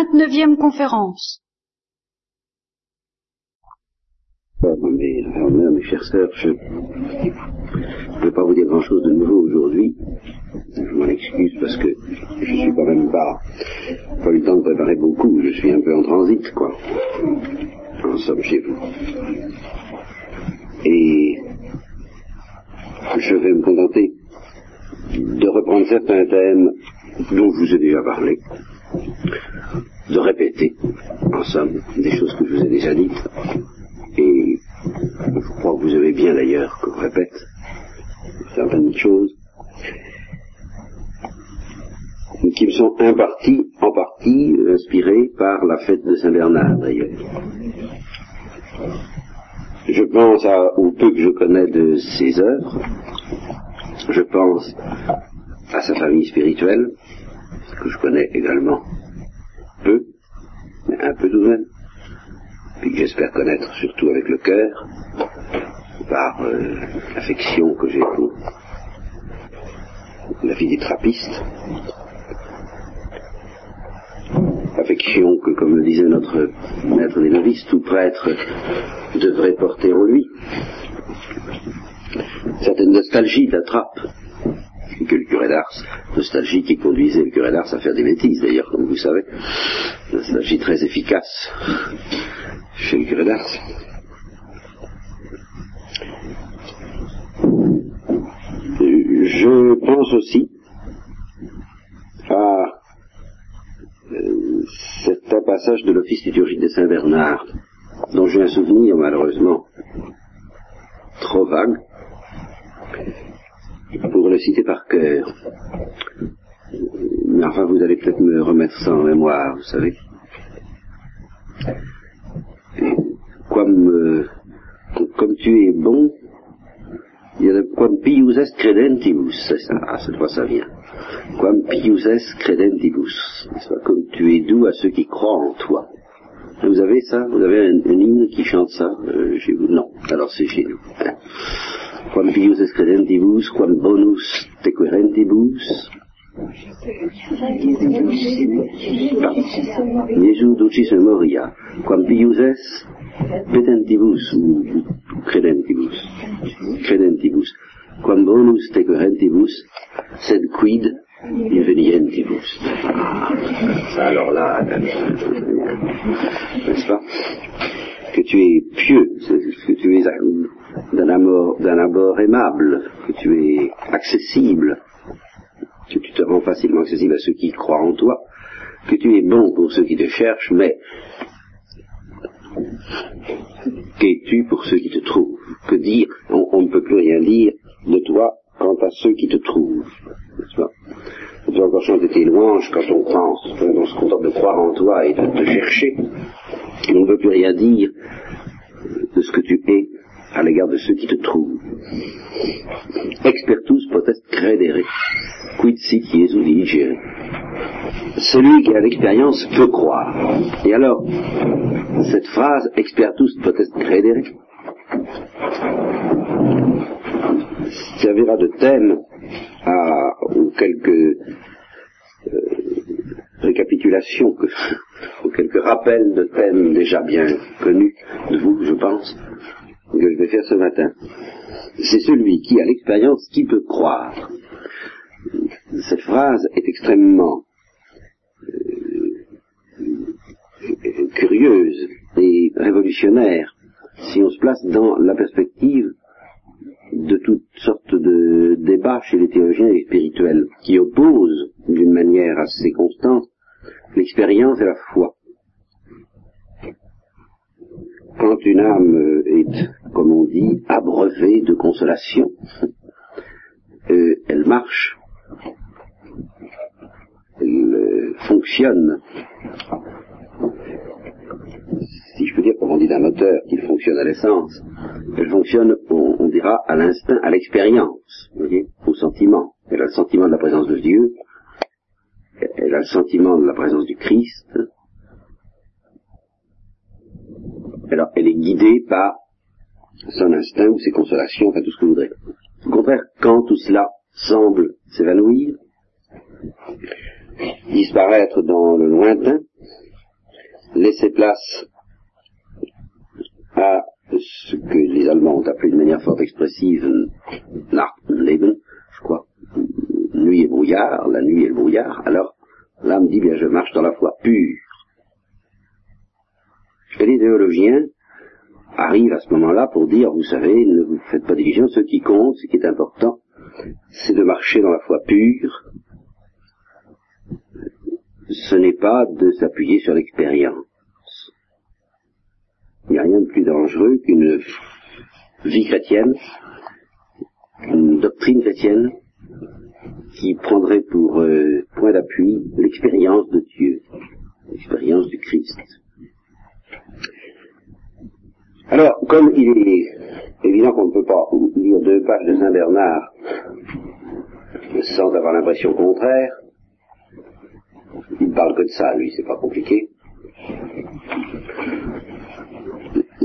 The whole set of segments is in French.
vingt-neuvième conférence. mes, mes sœurs, je ne vais pas vous dire grand-chose de nouveau aujourd'hui. Je m'en excuse parce que je suis quand même pas, pas eu le temps de préparer beaucoup. Je suis un peu en transit, quoi. En somme, chez vous. Et je vais me contenter de reprendre certains thèmes dont je vous ai déjà parlé, de répéter, en somme, des choses que je vous ai déjà dites, et je crois que vous avez bien d'ailleurs je répète certaines choses qui me sont imparties, en partie inspirées par la fête de Saint-Bernard d'ailleurs. Je pense à, au peu que je connais de ses œuvres, je pense à sa famille spirituelle, que je connais également. Peu, mais un peu tout de même, puis que j'espère connaître surtout avec le cœur, par euh, l'affection que j'ai pour la vie des trappistes, affection que, comme le disait notre maître des novices, tout prêtre devrait porter en lui. Certaines nostalgie que le curé d'Ars, nostalgie qui conduisait le curé d'Ars à faire des bêtises d'ailleurs, comme vous savez, nostalgie très efficace chez le curé d'Ars. Je pense aussi à euh, certains passages de l'office liturgique de Saint-Bernard, dont j'ai un souvenir malheureusement trop vague, le citer par cœur. Mais enfin, vous allez peut-être me remettre ça en mémoire, vous savez. comme, euh, comme tu es bon, il y a le quam pius est credentibus, c'est ça, ah, cette fois ça vient. Quam pius est credentibus, comme tu es doux à ceux qui croient en toi. Vous avez ça? Vous avez un, un hymne qui chante ça? Euh, chez vous? Non, alors c'est chez nous. Quam pius est credentibus, quam bonus tequerentibus, Jesu ducis memoria, quam pius es petentibus credentibus, credentibus, quam bonus tequerentibus, sed quid invenientibus. Alors là, n'est-ce pas? Que tu es pieux, que tu es d'un abord, d'un abord aimable, que tu es accessible, que tu te rends facilement accessible à ceux qui croient en toi, que tu es bon pour ceux qui te cherchent, mais qu'es-tu pour ceux qui te trouvent? Que dire? On, ne peut plus rien dire de toi quant à ceux qui te trouvent. On peut encore chanter tes louanges quand on pense, on se contente de croire en toi et de te chercher. On ne peut plus rien dire de ce que tu es à l'égard de ceux qui te trouvent. Expertus potest credere, quid sit Jesu digere. Celui qui a l'expérience peut croire. Et alors, cette phrase, expertus potest credere, servira de thème à, aux quelques euh, récapitulations, que, aux quelques rappels de thèmes déjà bien connus de vous, je pense, que je vais faire ce matin. C'est celui qui a l'expérience qui peut croire. Cette phrase est extrêmement euh, curieuse et révolutionnaire si on se place dans la perspective de toutes sortes de débats chez les théologiens et spirituels qui opposent d'une manière assez constante l'expérience et la foi. Quand une âme est, comme on dit, abreuvée de consolation, euh, elle marche, elle euh, fonctionne si je peux dire, comme on dit d'un moteur, qu'il fonctionne à l'essence, elle fonctionne, on, dira, à l'instinct, à l'expérience, au sentiment. Elle a le sentiment de la présence de Dieu, elle a le sentiment de la présence du Christ. Alors, elle est guidée par son instinct ou ses consolations, enfin tout ce que vous voudrez. Au contraire, quand tout cela semble s'évanouir, disparaître dans le lointain, laisser place à ce que les Allemands ont appelé de manière fort expressive Nachtleben, je crois, nuit et brouillard, la nuit et le brouillard, alors l'âme dit bien je marche dans la foi pure. Et les théologiens arrivent à ce moment-là pour dire, vous savez, ne vous faites pas d'illusions, ce qui compte, ce qui est important, c'est de marcher dans la foi pure. Ce n'est pas de s'appuyer sur l'expérience. Il n'y a rien de plus dangereux qu'une vie chrétienne, une doctrine chrétienne qui prendrait pour euh, point d'appui l'expérience de Dieu, l'expérience du Christ. Alors, comme il est évident qu'on ne peut pas lire deux pages de Saint Bernard sans avoir l'impression contraire, il parle que de ça, lui, c'est pas compliqué.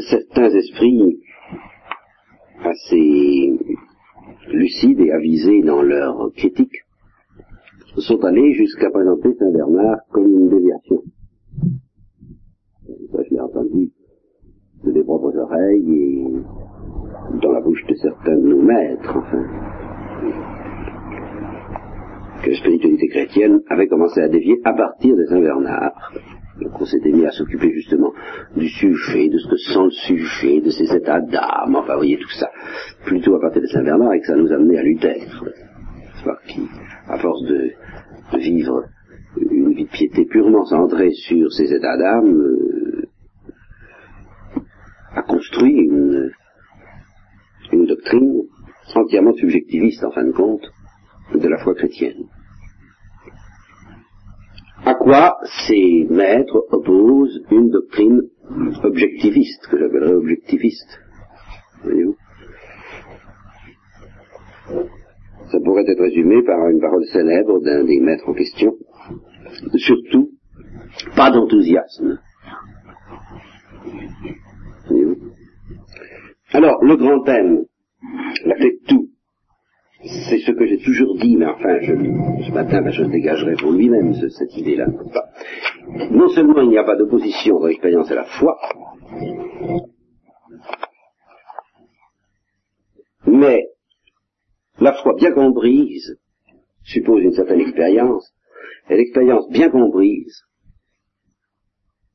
Certains esprits assez lucides et avisés dans leur critique sont allés jusqu'à présenter Saint Bernard comme une déviation. Ça, je l'ai entendu de mes et dans la bouche de certains de nos maîtres, enfin, que la spiritualité chrétienne avait commencé à dévier à partir de Saint Bernard. Donc on s'était mis à s'occuper justement du sujet, de ce que sent le sujet, de ses états d'âme, enfin vous voyez tout ça, plutôt à partir de Saint Bernard et que ça nous amenait à Luther, qui, à force de, vivre une vie de piété purement centrée sur ses états d'âme, a construit une, doctrine entièrement subjectiviste en fin de compte de la foi chrétienne à quoi ces maîtres opposent une doctrine objectiviste, que j'appellerais objectiviste. Voyez-vous? Ça pourrait être résumé par une parole célèbre d'un des maîtres en question. Surtout, pas d'enthousiasme. Alors, le grand thème, la clé de tout, c'est ce que j'ai toujours dit, mais enfin, je, ce matin, je dégagerai pour lui-même, cette idée-là. Non seulement il n'y a pas d'opposition entre l'expérience et la foi, mais la foi bien comprise suppose une certaine expérience, et l'expérience bien comprise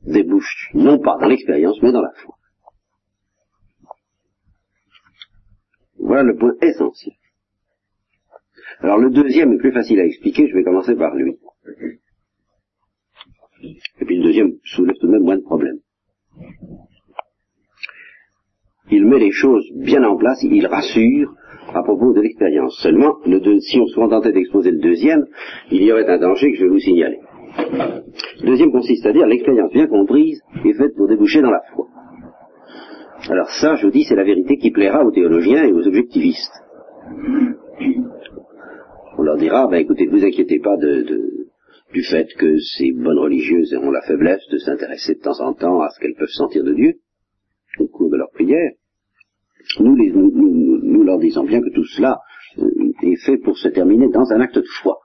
débouche non pas dans l'expérience, mais dans la foi. Voilà le point essentiel. Alors le deuxième est plus facile à expliquer, je vais commencer par lui. Et puis le deuxième soulève tout de même moins de problèmes. Il met les choses bien en place, il rassure à propos de l'expérience. Seulement, le si on se contentait d'exposer le deuxième, il y aurait un danger que je vais vous signaler. Le deuxième consiste à dire l'expérience bien comprise est faite pour déboucher dans la foi. Alors ça, je vous dis, c'est la vérité qui plaira aux théologiens et aux objectivistes on leur dira, ben écoutez, ne vous inquiétez pas de, du fait que ces bonnes religieuses ont la faiblesse de s'intéresser de temps en temps à ce qu'elles peuvent sentir de Dieu au cours de leur prière. Nous, nous, leur disons bien que tout cela euh, est fait pour se terminer dans un acte de foi.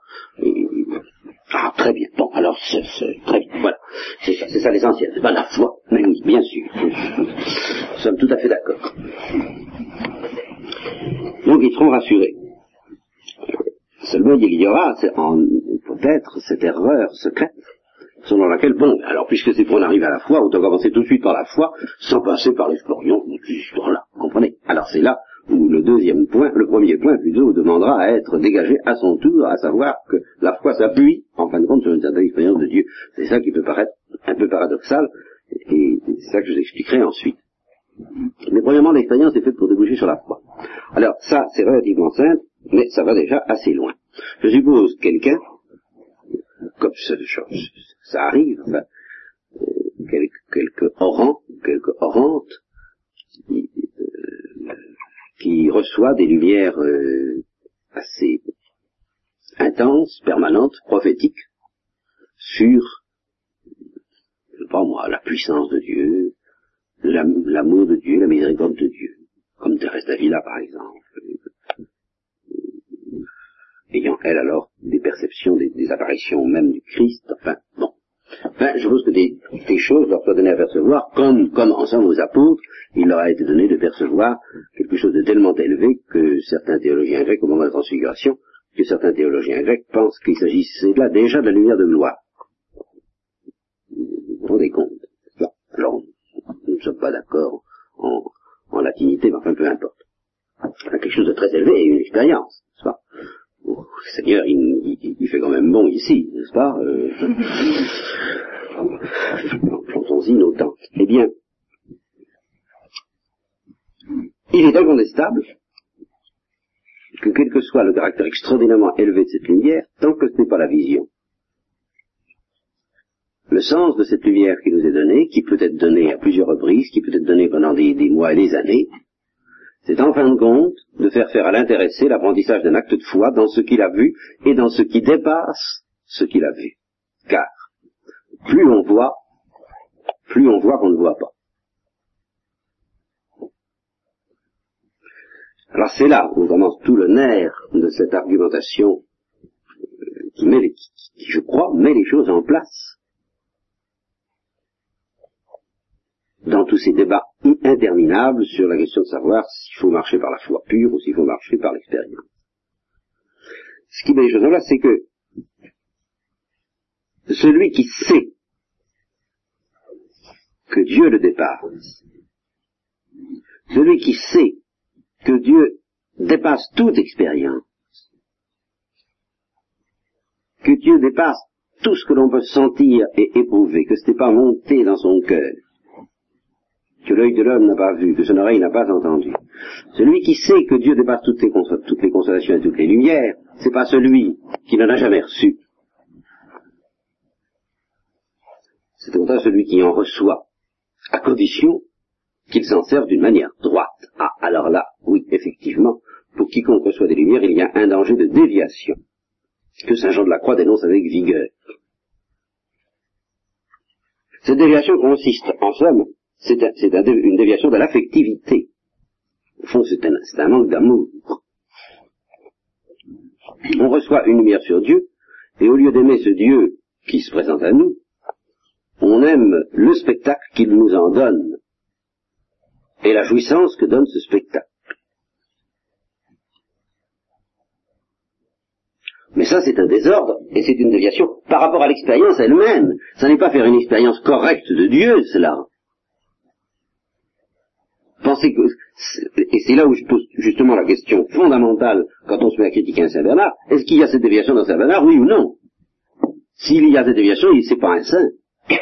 Ah, très bien. Bon, alors, c'est, très bien. Voilà. C'est ça, c'est ça l'essentiel. C'est pas la foi. Oui, bien sûr. Nous sommes tout à fait d'accord. Donc, ils seront rassurés. Seulement, il y aura peut-être cette erreur secrète selon laquelle, bon, alors puisque c'est pour en arriver à la foi, autant commencer tout de suite par la foi, sans passer par l'expérience là comprenez? Alors c'est là où le deuxième point, le premier point plutôt, demandera à être dégagé à son tour, à savoir que la foi s'appuie, en fin de compte, sur une certaine expérience de Dieu. C'est ça qui peut paraître un peu paradoxal, et c'est ça que je vous expliquerai ensuite. Mais premièrement, l'expérience est faite pour déboucher sur la foi. Alors ça, c'est relativement simple, mais ça va déjà assez loin. Je suppose quelqu'un, comme ça, ça arrive, enfin, euh, quelques, quelques orants, quelques orantes, qui reçoit des lumières euh, assez intenses, permanentes, prophétiques, sur, je sais pas moi, la puissance de Dieu, l'amour de Dieu, la miséricorde de Dieu, comme Thérèse d'Avila par exemple ayant, elle, alors, des perceptions, des, apparitions même du Christ, enfin, bon. Ben, je suppose que des, des, choses leur soient données à percevoir, comme, comme ensemble aux apôtres, il leur a été donné de percevoir quelque chose de tellement élevé que certains théologiens grecs, au moment de la transfiguration, que certains théologiens grecs pensent qu'il s'agissait là déjà de la lumière de gloire. Vous vous rendez compte? Alors, nous ne sommes pas d'accord en, en latinité, mais enfin peu importe. Quelque chose de très élevé et une expérience, Seigneur, il, il, fait quand même bon ici, n'est-ce pas euh, Plantons-y nos tentes. Eh bien, il est incontestable que quel que soit le caractère extraordinairement élevé de cette lumière, tant que ce n'est pas la vision, le sens de cette lumière qui nous est donnée, qui peut être donnée à plusieurs reprises, qui peut être donnée pendant des, mois et des années, c'est en fin de compte de faire faire à l'intéressé l'apprentissage d'un acte de foi dans ce qu'il a vu et dans ce qui dépasse ce qu'il a vu. Car plus on voit, plus on voit qu'on ne voit pas. Alors c'est là où commence tout le nerf de cette argumentation euh, qui, qui, je crois, met les choses en place. Dans tous ces débats interminables sur la question de savoir s'il faut marcher par la foi pure ou s'il faut marcher par l'expérience. Ce qui met les choses en c'est que celui qui sait que Dieu le dépasse, celui qui sait que Dieu dépasse toute expérience, que Dieu dépasse tout ce que l'on peut sentir et éprouver, que ce n'est pas monté dans son cœur, que l'œil de l'homme n'a pas vu, que son oreille n'a pas entendu. Celui qui sait que Dieu dépasse toutes les, consolations et toutes les lumières, c'est pas celui qui n'en a jamais reçu. C'est au contraire celui qui en reçoit, à condition qu'il s'en serve d'une manière droite. Ah, alors là, oui, effectivement, pour quiconque reçoit des lumières, il y a un danger de déviation, que Saint Jean de la Croix dénonce avec vigueur. Cette déviation consiste, en somme, c'est une déviation de l'affectivité. Au fond, c'est un, manque d'amour. On reçoit une lumière sur Dieu, et au lieu d'aimer ce Dieu qui se présente à nous, on aime le spectacle qu'il nous en donne, et la jouissance que donne ce spectacle. Mais ça, c'est un désordre, et c'est une déviation par rapport à l'expérience elle-même. Ça n'est pas faire une expérience correcte de Dieu, cela. Et c'est là où je pose justement la question fondamentale quand on se met à critiquer un Saint-Bernard, est-ce qu'il y a cette déviation dans Saint-Bernard, oui ou non? S'il y a cette déviation, c'est pas un saint.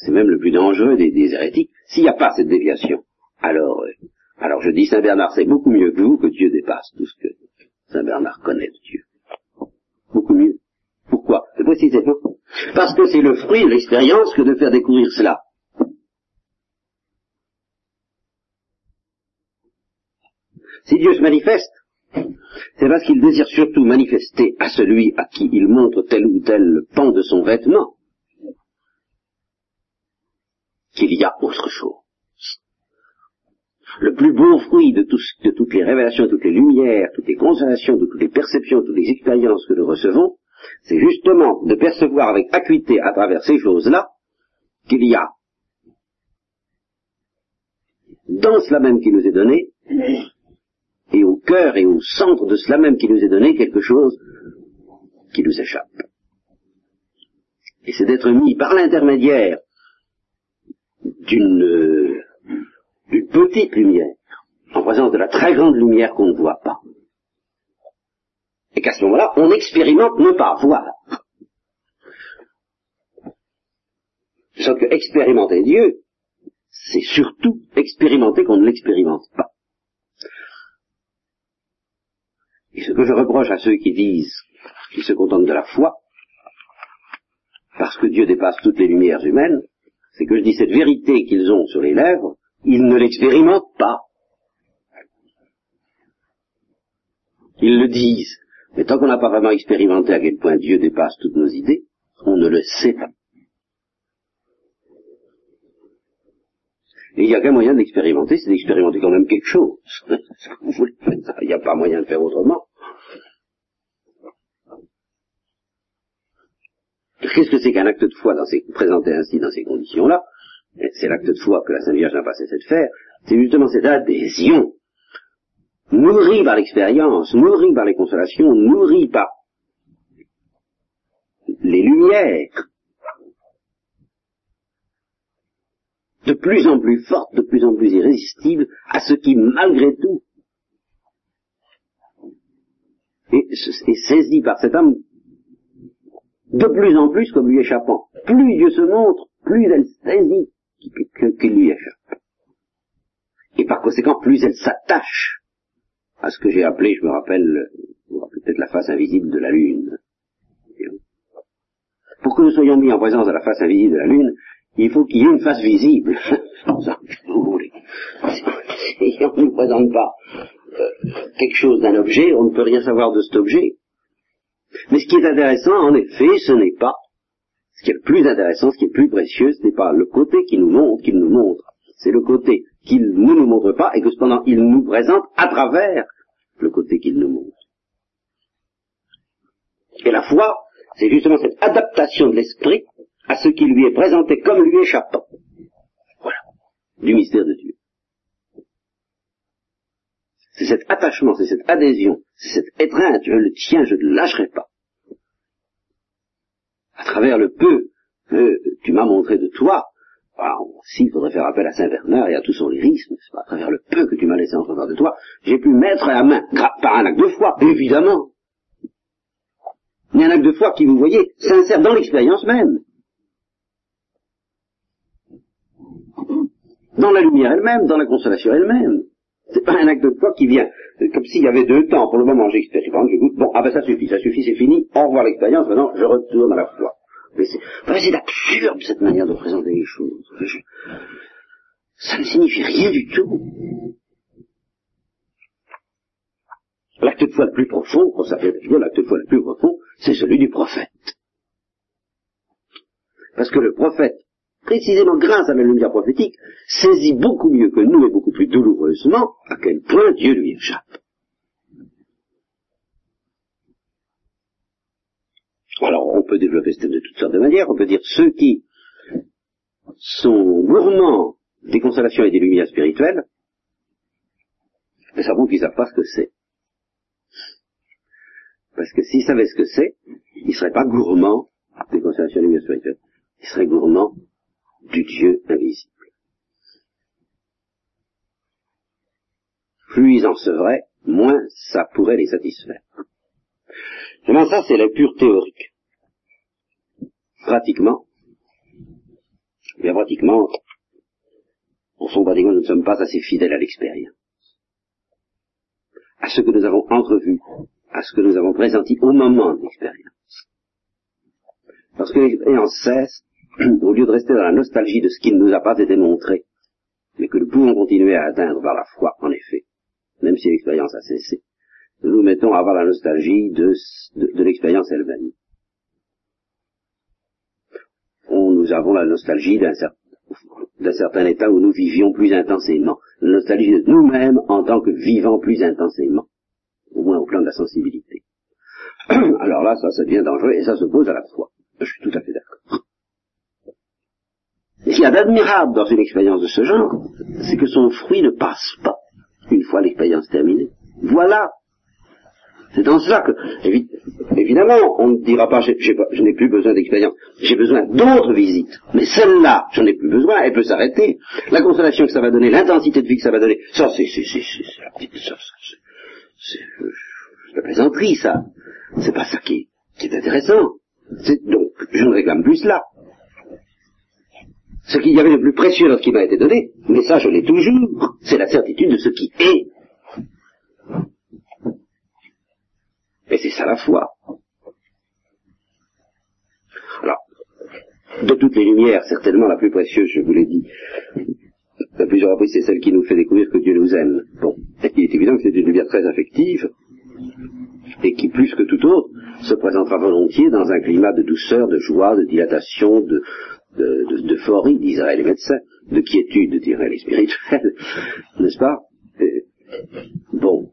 C'est même le plus dangereux des, hérétiques. S'il n'y a pas cette déviation, alors, euh, alors je dis Saint-Bernard, c'est beaucoup mieux que vous, que Dieu dépasse tout ce que Saint-Bernard connaît de Dieu. Beaucoup mieux. Pourquoi? Précisément parce que c'est le fruit de l'expérience que de faire découvrir cela. Si Dieu se manifeste, c'est parce qu'il désire surtout manifester à celui à qui il montre tel ou tel pan de son vêtement qu'il y a autre chose. Le plus beau fruit de, toutes les révélations, de toutes les lumières, toutes les consolations, de toutes les perceptions, de toutes les expériences que nous recevons, c'est justement de percevoir avec acuité à travers ces choses-là qu'il y a dans cela même qui nous est donné et au cœur et au centre de cela même qui nous est donné quelque chose qui nous échappe. Et c'est d'être mis par l'intermédiaire d'une petite lumière, en présence de la très grande lumière qu'on ne voit pas. Et qu'à ce moment-là, on expérimente ne pas voir. Sauf que expérimenter Dieu, c'est surtout expérimenter qu'on ne l'expérimente pas. Et ce que je reproche à ceux qui disent qu'ils se contentent de la foi, parce que Dieu dépasse toutes les lumières humaines, c'est que je dis cette vérité qu'ils ont sur les lèvres, ils ne l'expérimentent pas. Ils le disent, mais tant qu'on n'a pas vraiment expérimenté à quel point Dieu dépasse toutes nos idées, on ne le sait pas. Et il n'y a qu'un moyen d'expérimenter, c'est d'expérimenter quand même quelque chose. il n'y a pas moyen de faire autrement. Qu'est-ce que c'est qu'un acte de foi dans ces, présenté ainsi dans ces conditions-là? C'est l'acte de foi que la Sainte Vierge n'a pas cessé de faire. C'est justement cette adhésion, nourrie par l'expérience, nourrie par les consolations, nourrie par les lumières, de plus en plus forte, de plus en plus irrésistible à ce qui, malgré tout, est, saisi par cette âme de plus en plus comme lui échappant. Plus Dieu se montre, plus elle saisit qu'il lui échappe. Et par conséquent, plus elle s'attache à ce que j'ai appelé, je me rappelle, peut-être la face invisible de la Lune. Pour que nous soyons mis en présence de la face invisible de la Lune, il faut qu'il y ait une face visible. Et on ne nous présente pas euh, quelque chose d'un objet, on ne peut rien savoir de cet objet. Mais ce qui est intéressant, en effet, ce n'est pas, ce qui est le plus intéressant, ce qui est le plus précieux, ce n'est pas le côté qui nous montre, qu'il nous montre, c'est le côté qu'il ne nous montre pas et que cependant il nous présente à travers le côté qu'il nous montre. Et la foi, c'est justement cette adaptation de l'esprit à ce qui lui est présenté comme lui échappant. Voilà, du mystère de Dieu. C'est cet attachement, c'est cette adhésion, cette étreinte, je le tiens, je ne lâcherai pas. À travers le peu que tu m'as montré de toi, s'il il faudrait faire appel à Saint Bernard et à tout son lyrisme, pas, à travers le peu que tu m'as laissé entrevoir de toi, j'ai pu mettre la main, par un acte de foi, évidemment. Mais un acte de foi qui, vous voyez, s'insère dans l'expérience même. Dans la lumière elle-même, dans la consolation elle-même. C'est pas un acte de foi qui vient comme s'il y avait deux temps. Pour le moment, j'expérimente, je goûte. Bon, ah ben ça suffit, ça suffit, c'est fini. Au revoir l'expérience. Maintenant, je retourne à la foi. Mais c'est absurde cette manière de présenter les choses. ça ne signifie rien du tout. L'acte de foi le plus profond, pour bien l'acte de foi le plus profond, c'est celui du prophète. Parce que le prophète précisément grâce à la lumière prophétique, saisit beaucoup mieux que nous et beaucoup plus douloureusement à quel point Dieu lui échappe. Alors, on peut développer ce thème de toutes sortes de manières. On peut dire ceux qui sont gourmands des consolations et des lumières spirituelles, mais ça qu'ils ne savent pas ce que c'est. Parce que s'ils savaient ce que c'est, ils ne seraient pas gourmands des consolations et des lumières spirituelles. Ils seraient gourmands du Dieu invisible. Plus ils en sevraient, moins ça pourrait les satisfaire. Seulement ça, c'est la pure théorique. Pratiquement, bien pratiquement, au fond, pratiquement, nous ne sommes pas assez fidèles à l'expérience. À ce que nous avons entrevu, à ce que nous avons présenté au moment de l'expérience. Parce que l'expérience cesse au lieu de rester dans la nostalgie de ce qui ne nous a pas été montré, mais que nous pouvons continuer à atteindre par la foi, en effet, même si l'expérience a cessé, nous nous mettons à avoir la nostalgie de, l'expérience elle-même. nous avons la nostalgie d'un certain état où nous vivions plus intensément, la nostalgie de nous-mêmes en tant que vivants plus intensément, au moins au plan de la sensibilité. Alors là, ça, ça devient dangereux et ça se pose à la foi. Je suis tout à fait d'accord. Ce qu'il y a d'admirable dans une expérience de ce genre, c'est que son fruit ne passe pas une fois l'expérience terminée. Voilà. C'est dans cela que, évidemment, on ne dira pas, je n'ai plus besoin d'expérience, j'ai besoin d'autres visites. Mais celle-là, j'en ai plus besoin, elle peut s'arrêter. La consolation que ça va donner, l'intensité de vie que ça va donner, ça, c'est, la petite, c'est, la plaisanterie, ça. C'est pas ça qui, qui est intéressant. donc, je ne réclame plus cela ce qu'il y avait de plus précieux dans ce qui m'a été donné, mais ça je l'ai toujours, c'est la certitude de ce qui est. Et c'est ça la foi. Alors, de toutes les lumières, certainement la plus précieuse, je vous l'ai dit, à plusieurs reprises, c'est celle qui nous fait découvrir que Dieu nous aime. Bon, il est évident que c'est une lumière très affective, et qui, plus que tout autre, se présentera volontiers dans un climat de douceur, de joie, de dilatation, de, d'euphorie, diraient les médecins, de quiétude, diraient les spirituels, n'est-ce pas? Bon.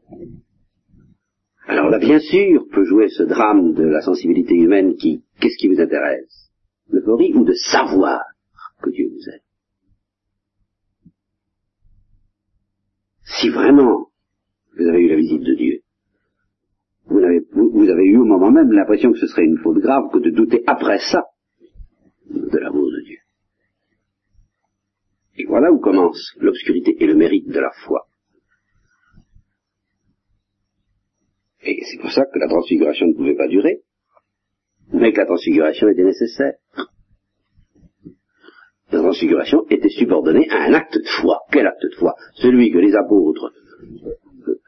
Alors là, bien sûr, peut jouer ce drame de la sensibilité humaine qui, qu'est-ce qui vous intéresse? L'euphorie ou de savoir que Dieu vous aime? Si vraiment vous avez eu la visite de Dieu, vous avez, vous avez eu au moment même l'impression que ce serait une faute grave que de douter après ça de l'amour de Dieu. Et voilà où commence l'obscurité et le mérite de la foi. Et c'est pour ça que la transfiguration ne pouvait pas durer, mais que la transfiguration était nécessaire. La transfiguration était subordonnée à un acte de foi. Quel acte de foi? Celui que les apôtres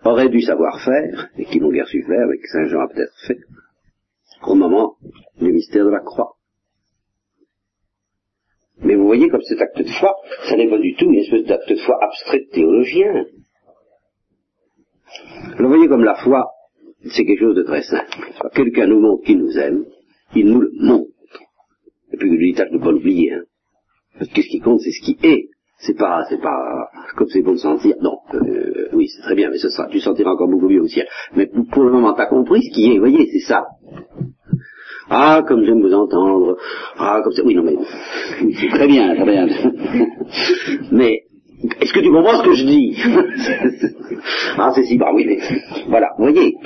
auraient dû savoir faire, et qui n'ont guère su faire, mais que Saint Jean a peut-être fait, au moment du mystère de la croix. Vous voyez comme cet acte de foi, ça n'est pas du tout une espèce d'acte de foi abstrait théologien. Alors vous voyez comme la foi, c'est quelque chose de très simple. Quelqu'un nous montre qu'il nous aime, il nous le montre. Et puis il tâche de pas l'oublier. Hein. Parce que ce qui compte, c'est ce qui est. C'est pas, c'est pas, comme c'est bon de sentir. Non, euh, oui, c'est très bien, mais ce sera, tu sentiras encore beaucoup mieux au ciel. Mais pour, le moment, tu as compris ce qui est. Vous voyez, c'est ça. Ah, comme j'aime vous entendre. Ah, comme ça. Oui, non, mais très bien, très bien. mais est-ce que tu comprends ce que je dis? Ah, c'est si, bah oui, mais voilà, vous voyez.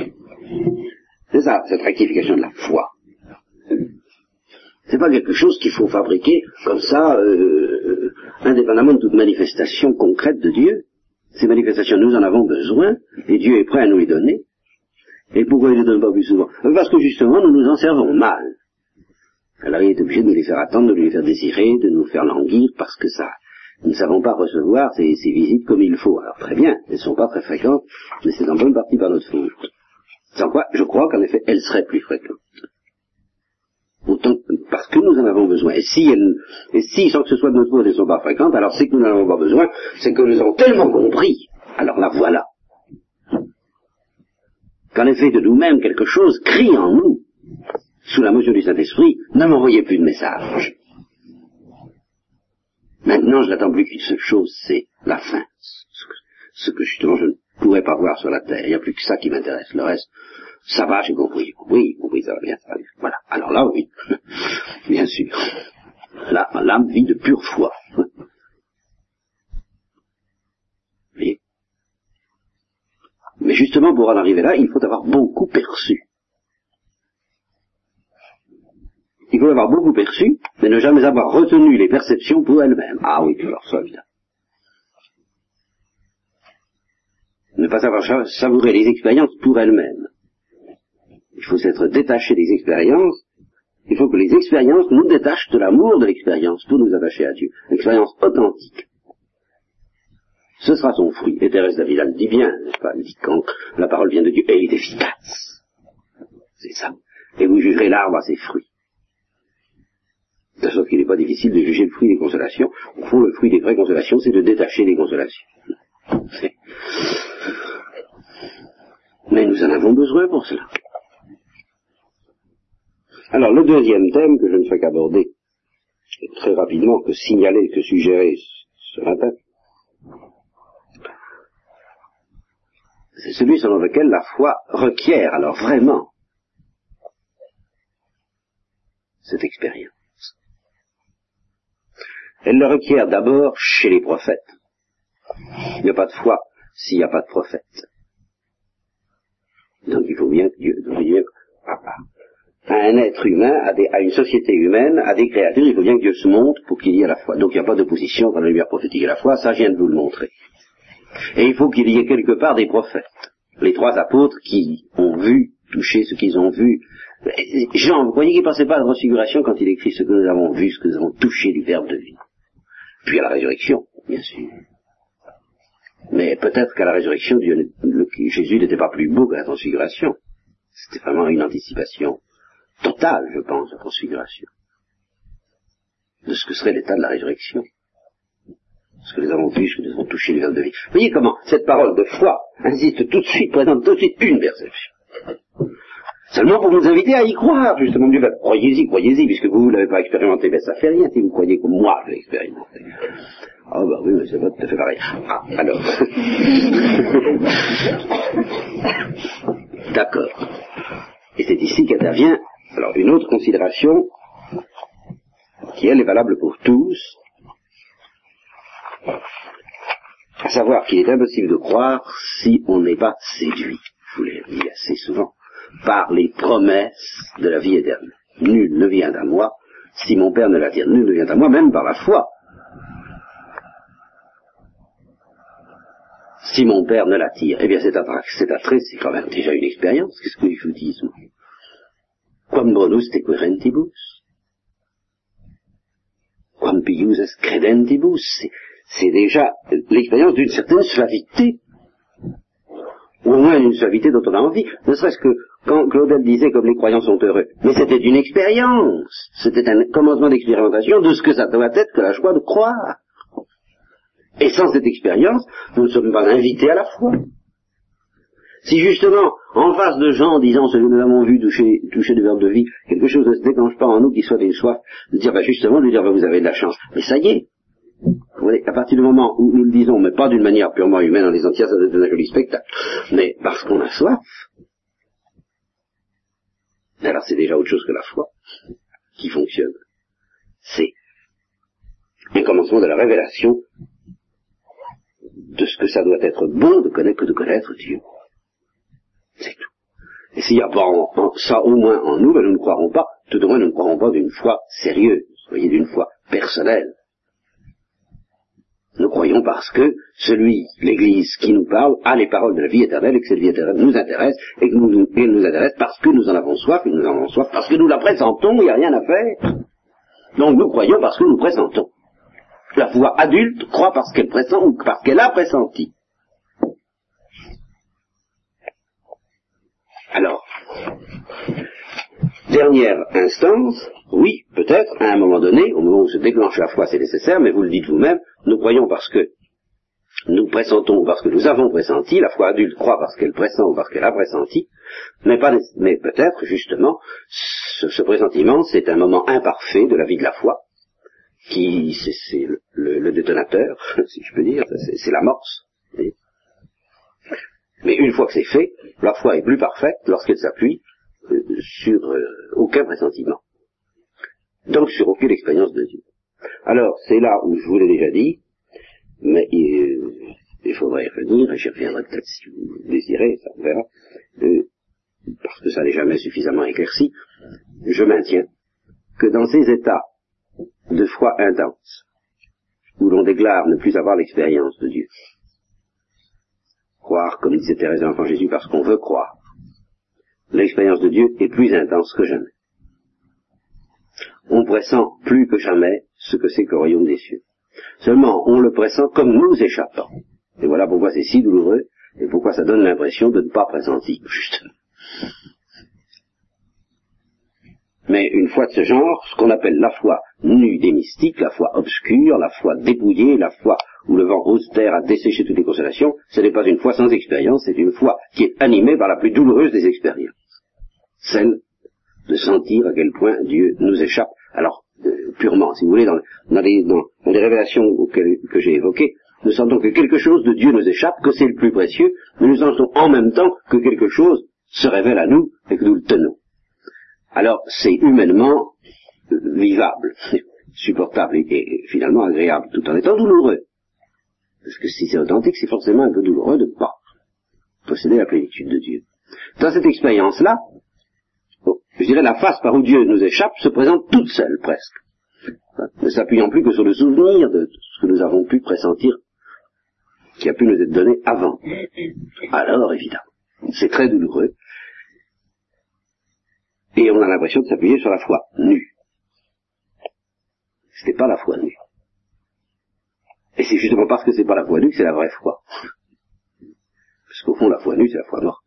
C'est ça, cette rectification de la foi. C'est pas quelque chose qu'il faut fabriquer comme ça, euh, indépendamment de toute manifestation concrète de Dieu. Ces manifestations, nous en avons besoin, et Dieu est prêt à nous les donner. Et pourquoi il ne les donne pas plus souvent? Parce que justement, nous nous en servons mal. Alors il est obligé de les faire attendre, de nous les faire désirer, de nous faire languir, parce que ça, nous ne savons pas recevoir ces, ces visites comme il faut. Alors très bien, elles ne sont pas très fréquentes, mais c'est en bonne partie par notre faute. Sans quoi, je crois qu'en effet, elles seraient plus fréquentes. Autant parce que nous en avons besoin. Et si, elles, et si sans que ce soit de notre faute, elles ne sont pas fréquentes, alors c'est que nous n'en avons pas besoin, c'est que nous avons tellement compris. Alors la voilà. Qu'en effet, de nous-mêmes, quelque chose crie en nous, sous la mesure du Saint-Esprit, ne m'envoyez plus de message. Maintenant, je n'attends plus qu'une seule chose, c'est la fin. Ce que, justement je ne pourrais pas voir sur la terre. Il n'y a plus que ça qui m'intéresse. Le reste, ça va, j'ai compris, compris, compris, ça va bien, ça va bien. Voilà. Alors là, oui, bien sûr. Là, l'âme vit de pure foi. Justement, pour en arriver là, il faut avoir beaucoup perçu. Il faut avoir beaucoup perçu, mais ne jamais avoir retenu les perceptions pour elles-mêmes. Ah oui, alors ça, évidemment. Ne pas savoir savourer les expériences pour elles-mêmes. Il faut s'être détaché des expériences. Il faut que les expériences nous détachent de l'amour de l'expérience pour nous attacher à Dieu. L'expérience authentique. Ce sera son fruit. Et Thérèse d'Avila le dit bien, pas? Elle dit quand la parole vient de Dieu, elle est efficace. C'est ça. Et vous jugerez l'arbre à ses fruits. De sorte qu'il n'est pas difficile de juger le fruit des consolations. Au fond, le fruit des vraies consolations, c'est de détacher les consolations. Mais nous en avons besoin pour cela. Alors, le deuxième thème que je ne fais qu'aborder très rapidement, que signaler, que suggérer ce matin, c'est celui selon lequel la foi requiert alors vraiment cette expérience. Elle le requiert d'abord chez les prophètes. Il n'y a pas de foi s'il n'y a pas de prophète. Donc il faut bien que Dieu, donc Dieu à un être humain, à, une société humaine, à des créatures, il faut bien que Dieu se montre pour qu'il y ait la foi. Donc il n'y a pas d'opposition entre la lumière prophétique et la foi, ça je viens de vous le montrer. Et il faut qu'il y ait quelque part des prophètes. Les trois apôtres qui ont vu, touché ce qu'ils ont vu. Jean, vous croyez qu'il ne pensait pas à la transfiguration quand il écrit ce que nous avons vu, ce que nous avons touché du Verbe de vie? Puis à la résurrection, bien sûr. Mais peut-être qu'à la résurrection, Jésus n'était pas plus beau que la transfiguration. C'était vraiment une anticipation totale, je pense, de la transfiguration. De ce que serait l'état de la résurrection. Ce que nous avons vu, ce que nous avons touché le verbe de vie. Vous voyez comment cette parole de foi insiste tout de suite, présente tout de suite une perception. Seulement pour nous inviter à y croire, justement, du verbe. Croyez-y, croyez-y, puisque vous ne l'avez pas expérimenté, mais ça fait rien si vous croyez que moi je l'ai expérimenté. Ah bah oui, mais c'est pas tout à fait pareil. Ah, alors. D'accord. Et c'est ici qu'intervient, alors, une autre considération qui elle est valable pour tous, savoir qu'il est impossible de croire si on n'est pas séduit, je vous l'ai dit assez souvent, par les promesses de la vie éternelle. Nul ne vient à moi si mon Père ne l'attire. Nul ne vient à moi, même par la foi. Si mon Père ne l'attire, eh bien cet attrait, c'est quand même déjà une expérience. Qu'est-ce que je vous dis Quam bonus te querentibus? Quam pius credentibus? C'est déjà l'expérience d'une certaine suavité ou au moins une suavité dont on a envie, ne serait-ce que quand Claudel disait comme les croyants sont heureux. Mais c'était une expérience, c'était un commencement d'expérimentation de ce que ça doit être que la joie de croire. Et sans cette expérience, nous ne sommes pas invités à la foi. Si justement, en face de gens disant ce que nous avons vu toucher, toucher du verbe de vie, quelque chose ne se déclenche pas en nous qui soit des soif, de dire bah, justement, de dire bah, vous avez de la chance. Mais ça y est, à partir du moment où nous le disons, mais pas d'une manière purement humaine en disant tiens, ça doit être un joli spectacle, mais parce qu'on a soif, alors c'est déjà autre chose que la foi qui fonctionne. C'est un commencement de la révélation de ce que ça doit être bon de connaître que de connaître Dieu. C'est tout. Et s'il n'y a pas ça au moins en nous, ben nous ne croirons pas, tout au moins nous ne croirons pas d'une foi sérieuse, vous voyez, d'une foi personnelle. Nous croyons parce que celui, l'Église qui nous parle, a les paroles de la vie éternelle et que cette vie éternelle nous intéresse et que nous, nous intéresse parce que nous en avons soif et nous en avons soif parce que nous la présentons, il n'y a rien à faire. Donc nous croyons parce que nous présentons. La foi adulte croit parce qu'elle pressent ou parce qu'elle a pressenti. Alors, dernière instance, oui, peut-être, à un moment donné, au moment où se déclenche la foi, c'est nécessaire, mais vous le dites vous-même, nous croyons parce que nous pressentons ou parce que nous avons pressenti, la foi adulte croit parce qu'elle pressent ou parce qu'elle a pressenti, mais, mais peut-être, justement, ce, pressentiment, c'est un moment imparfait de la vie de la foi, qui, c'est le, détonateur, si je peux dire, c'est l'amorce. Mais une fois que c'est fait, la foi est plus parfaite lorsqu'elle s'appuie euh, sur euh, aucun pressentiment donc sur aucune expérience de Dieu. Alors, c'est là où je vous l'ai déjà dit, mais il, faudrait y revenir, et j'y reviendrai peut-être si vous désirez, ça on verra, euh, parce que ça n'est jamais suffisamment éclairci, je maintiens que dans ces états de foi intense, où l'on déclare ne plus avoir l'expérience de Dieu, croire, comme disait Thérèse de l'Enfant Jésus, parce qu'on veut croire, l'expérience de Dieu est plus intense que jamais. On pressent plus que jamais ce que c'est que le royaume des cieux. Seulement, on le pressent comme nous échappant. Et voilà pourquoi c'est si douloureux, et pourquoi ça donne l'impression de ne pas pressentir, justement. Mais une foi de ce genre, ce qu'on appelle la foi nue des mystiques, la foi obscure, la foi dépouillée, la foi où le vent austère a desséché toutes les consolations, ce n'est pas une foi sans expérience, c'est une foi qui est animée par la plus douloureuse des expériences. Celle de sentir à quel point Dieu nous échappe. Alors, euh, purement, si vous voulez, dans, les, révélations que j'ai évoquées, nous sentons que quelque chose de Dieu nous échappe, que c'est le plus précieux, mais nous sentons en même temps que quelque chose se révèle à nous et que nous le tenons. Alors, c'est humainement vivable, supportable et, finalement agréable, tout en étant douloureux. Parce que si c'est authentique, c'est forcément un peu douloureux de ne pas posséder la plénitude de Dieu. Dans cette expérience-là, je dirais, la face par où Dieu nous échappe se présente toute seule presque, ne s'appuyant plus que sur le souvenir de ce que nous avons pu pressentir, qui a pu nous être donné avant. Alors, évidemment, c'est très douloureux, et on a l'impression de s'appuyer sur la foi nue. Ce n'est pas la foi nue. Et c'est justement parce que c'est pas la foi nue que c'est la vraie foi. Parce qu'au fond, la foi nue, c'est la foi morte.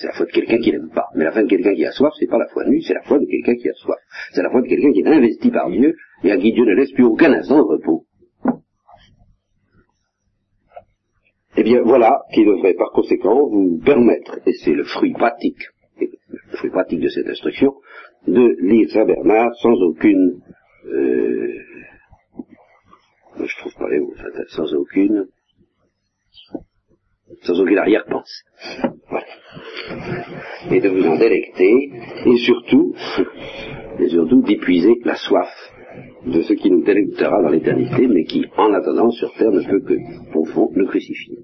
C'est la foi de quelqu'un qui n'aime pas. Mais la foi de quelqu'un qui a soif, c'est pas la foi nue, c'est la foi de quelqu'un qui a soif. C'est la foi de quelqu'un qui est investi par Dieu et à qui Dieu ne laisse plus aucun instant de repos. Eh bien, voilà qui devrait par conséquent vous permettre, et c'est le fruit pratique, le fruit pratique de cette instruction, de lire Saint Bernard sans aucune, euh, je trouve pas les mots, sans aucune sans aucune arrière-pensée. Voilà. Et de vous en délecter, et surtout, et surtout d'épuiser la soif de ce qui nous délectera dans l'éternité, mais qui, en attendant sur terre, ne peut que, au fond, nous crucifier.